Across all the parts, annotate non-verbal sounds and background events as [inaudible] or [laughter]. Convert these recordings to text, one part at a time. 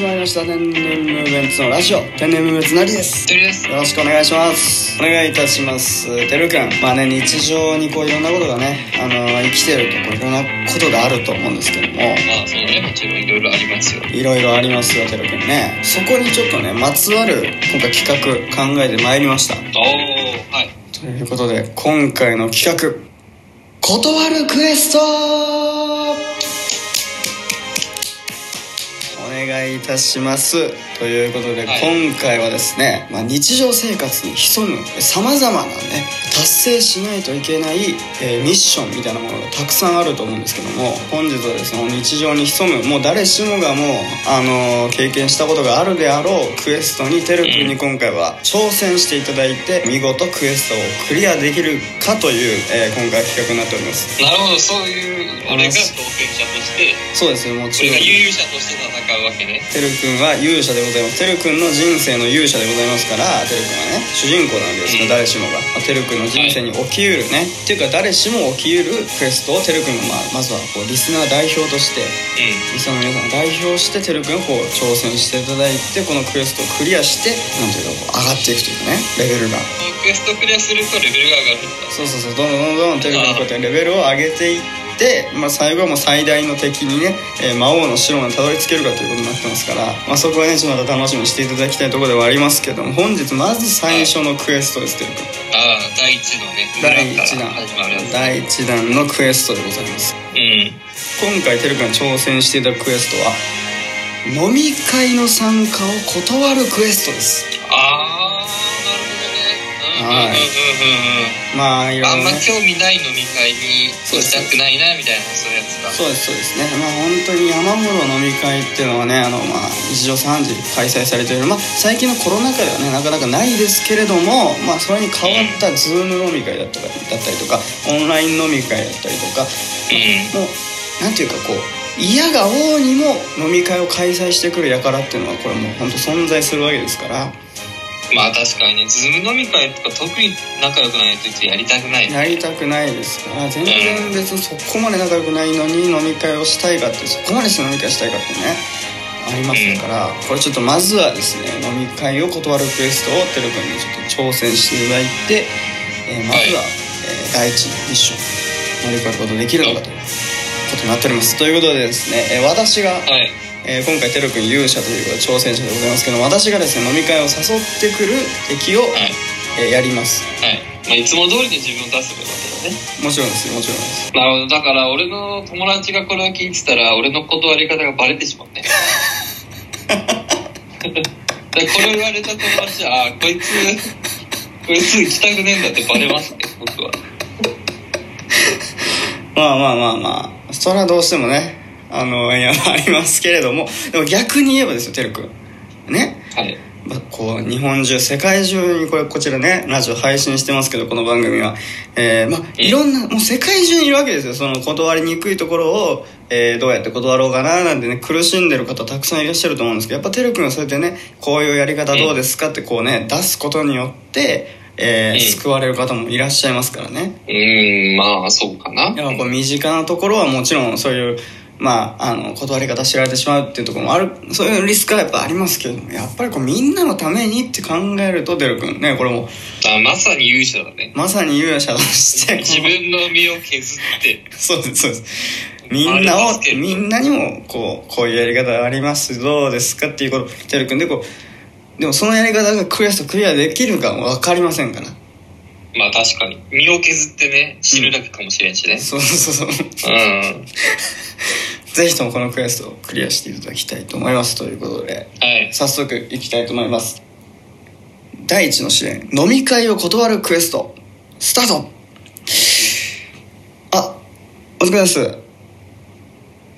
始まりました。天然ムーブメンツのラジオ。天然ムーブメンツなりです。てるです。よろしくお願いします。お願いいたしますてるくん。まあね日常にこういろんなことがねあの生きてるとこういろんなことがあると思うんですけども。まあそうね。もちろんいろいろありますよ。いろいろありますよてるくんね。そこにちょっとねまつわる今回企画考えてまいりました。おおはい。ということで今回の企画。断るクエスト願いいたします。ということで、はい。今回はですね、まあ、日常生活に潜むさまざまなね達成しないといけない、えーミッションみたいなものがたくさんあると思うんですけども本日はですね日常に潜むもう誰しもがもう、あのー経験したことがあるであろうクエストにてるくん。に今回は挑戦していただいて見事クエストをクリアできるかという、えー今回企画になっております。なるほどそういう俺が当選者として。そうです。よもちろん。俺が悠々者として戦うわけね。てるくんは勇者でございます。てるくんの人生の勇者でございますからてるくんはね主人公なわけですよ、うん。誰しもが。まあてるくんの人生に起きうるね、っていうか誰しも起きうるクエストをてるくんが、まあ、まずはこうリスナー代表としてうリスナーの皆さんを代表しててるくんをこう挑戦していただいてこのクエストをクリアしてなんていうかこう上がっていくというかねレベルが。クエストクリアするとレベルが上がるそうそうそう。どんどんどんどんテレビのこうやってレベルを上げていって、まあ、最後はもう最大の敵にね、えー魔王の城までたどり着けるかということになってますから、まあ、そこはねちょっとまた楽しみにしていただきたいところではありますけども本日まず最初のクエストですテレビああ第一のね第一弾。第一弾のクエストでございます。うん。今回テレビが挑戦していただくクエストは飲み会の参加を断るクエストです。ああなるほどねうんうんうんうんうんまあい。ろあんま興味ない飲み会に行きたくないなみたいなそういうやつだ。そうですそうです。ね。まあ本当に山ほど飲み会っていうのはねあのまあ日常3時開催されている。まあ最近のコロナ禍ではねなかなかないですけれどもまあそれに変わったズーム飲み会だったりだったりとかオンライン飲み会だったりとかうん。もうなんていうかこう嫌が王にも飲み会を開催してくる輩っていうのはこれもう本当存在するわけですからまあ確かにね Zoom 飲み会とか特に仲良くないといつやりたくない。やりたくないですから全然別にそこまで仲良くないのに飲み会をしたいかってそこまでして飲み会したいかってね。ありますから。これちょっとまずはですね飲み会を断るクエストをてるくんにちょっと挑戦していただいて、えーまずは、はいえー第一のミッション乗り越えることができるのかということになっております。ということでですね、えー私が、はいえー今回てるくん勇者ということで挑戦者でございますけど私がですね飲み会を誘ってくる敵を、はい。えーやります。はい、まあ、いつも通りで自分を出せばいいわけだね。もちろんです。よもちろんですなるほど。だから俺の友達がこれを聞いてたら俺の断り方がバレてしまうね。でこれを言われた友達はあこいつこいつ行きたくねえんだってバレますね僕は。[laughs] まあまあまあまあ。それはどうしてもねあのいやありますけれども。でも逆に言えばですよてるくん。ね。はい。まあこう日本中世界中にこれこちらねラジオ配信してますけどこの番組は、えーまあいろんなもう世界中にいるわけですよ。その断りにくいところを、えーどうやって断ろうかななんてね苦しんでる方たくさんいらっしゃると思うんですけどやっぱてるくんがそうやってねこういうやり方どうですかってこうね出すことによって、えーうん救われる方もいらっしゃいますからね。うーんまあそうかな。やっぱこう身近なところはもちろんそういうまああの断り方知られてしまうっていうところもある。そういうリスクはやっぱありますけども。やっぱりこうみんなのためにって考えるとデル君。ねこれも。あまさに勇者だね。まさに勇者として。自分の身を削って。[laughs] そうですそうです。みんなをみんなにもこうこういうやり方あります。どうですかっていうこと。デル君でこうでもそのやり方がクエストクリアできるかも分かりませんから。まあ確かに。身を削ってね死ぬだけかもしれんしね。そうそうそう。うん [laughs] ぜひともこのクエストをクリアしていただきたいと思いますということではい。早速いきたいと思います。第一の試練飲み会を断るクエストスタート。あお疲れ様です。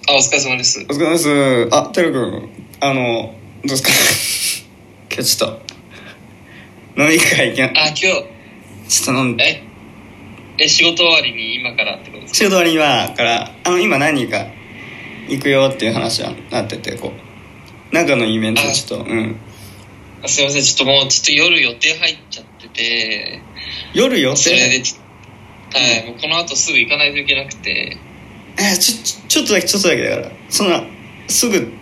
あお疲れ様です。お疲れ様です。あてるくんあのどうですか？今日ちょっと。飲み会行きな。あ今日。ちょっと飲んで。え？え仕事終わりに今からってことです仕事終わりにはから。あの今何人か行くよっていう話はなっててこう。なんかのイベントちょっとうん。かすいませんちょっともうちょっと夜予定入っちゃってて。夜予それではい、もうこの後すぐ行かないといけなくて。えちょちょちょっとだけちょっとだけだから。そんなすぐ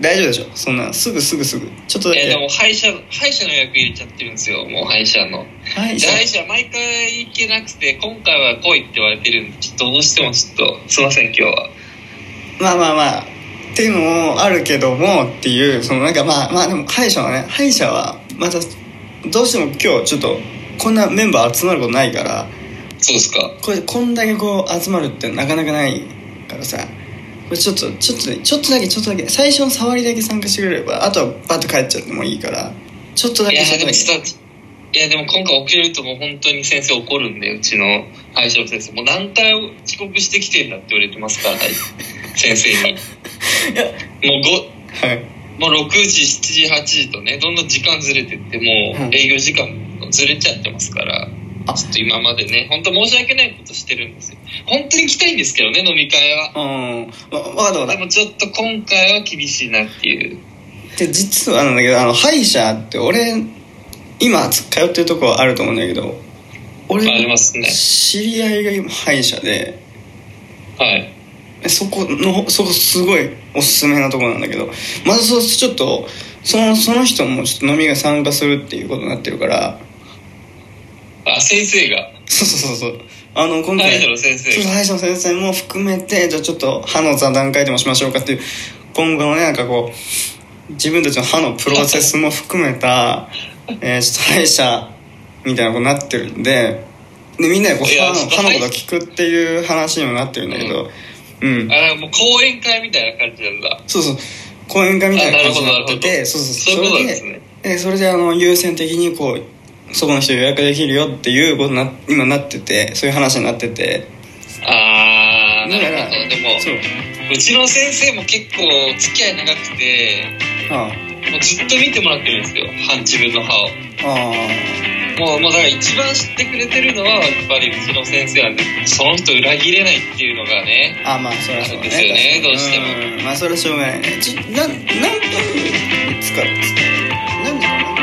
大丈夫でしょ？そんなすぐすぐすぐ。ちょっとだけ。えーでも歯医者歯医者の予約入れちゃってるんですよ。もう歯医者の。歯医者？で歯医者毎回行けなくて今回は来いって言われてるんでちょっとどうしてもちょっとすいません今日はまあまあまあっていうのもあるけどもっていうそのなんかまあまあでも歯医者はね歯医者はまたどうしても今日ちょっとこんなメンバー集まることないから。そうですか。これこんだけこう集まるってなかなかないからさ。これちょっとちょっとちょっとだけちょっとだけ。最初の触りだけ参加してくれればあとはバッと帰っちゃってもいいから。ちょっとだいやけちょっとだけでもいやでも今回遅れるともう本当に先生怒るんでうちの歯医者の先生。もう何回遅刻してきてんだって言われてますから、はい、先生に。いや。もうごはい。もう6時7時8時とねどんどん時間ずれてってもう営業時間ずれちゃってますから、あ。ちょっと今までね本当申し訳ないことしてるんですよ。本当に来たいんですけどね飲み会は。うん。わ分かった分かった。でもちょっと今回は厳しいなっていう。で実はなんだけどあの歯医者って俺今通ってるとこはあると思うんだけど俺ありますね。知り合いが今歯医者ではいそこのそこすごいおすすめなとこなんだけどまずそうちょっとそのその人もちょっと飲みが参加するっていうことになってるから。あ先生が。そうそうそうそう。あの今回歯医者の先生歯医者の先生も含めてじゃあちょっと歯の座談会でもしましょうかっていう今後のねなんかこう自分たちの歯のプロセスも含めた、[laughs] えーちょっと歯医者みたいなことになってるんででみんなでこう歯の歯のことを聞くっていう話にもなってるんだけどうん、あもう講演会みたいな感じなんだ。そうそう。講演会みたいな感じになっててそうそう。そうそれすね。でえそれであの優先的にこうそこの人予約できるよっていうことにな今なっててそういう話になってて。あーなるほど。でもそう。うちの先生も結構付き合い長くてあもうずっと見てもらってるんですよ。歯自分の歯を。ああもうもうだから一番知ってくれてるのはやっぱりうちの先生なんでその人裏切れないっていうのがねああまあそれはそうだね。ですよねどうしても。うんまあそれはしょうがないね。ちょな何分使うんですか？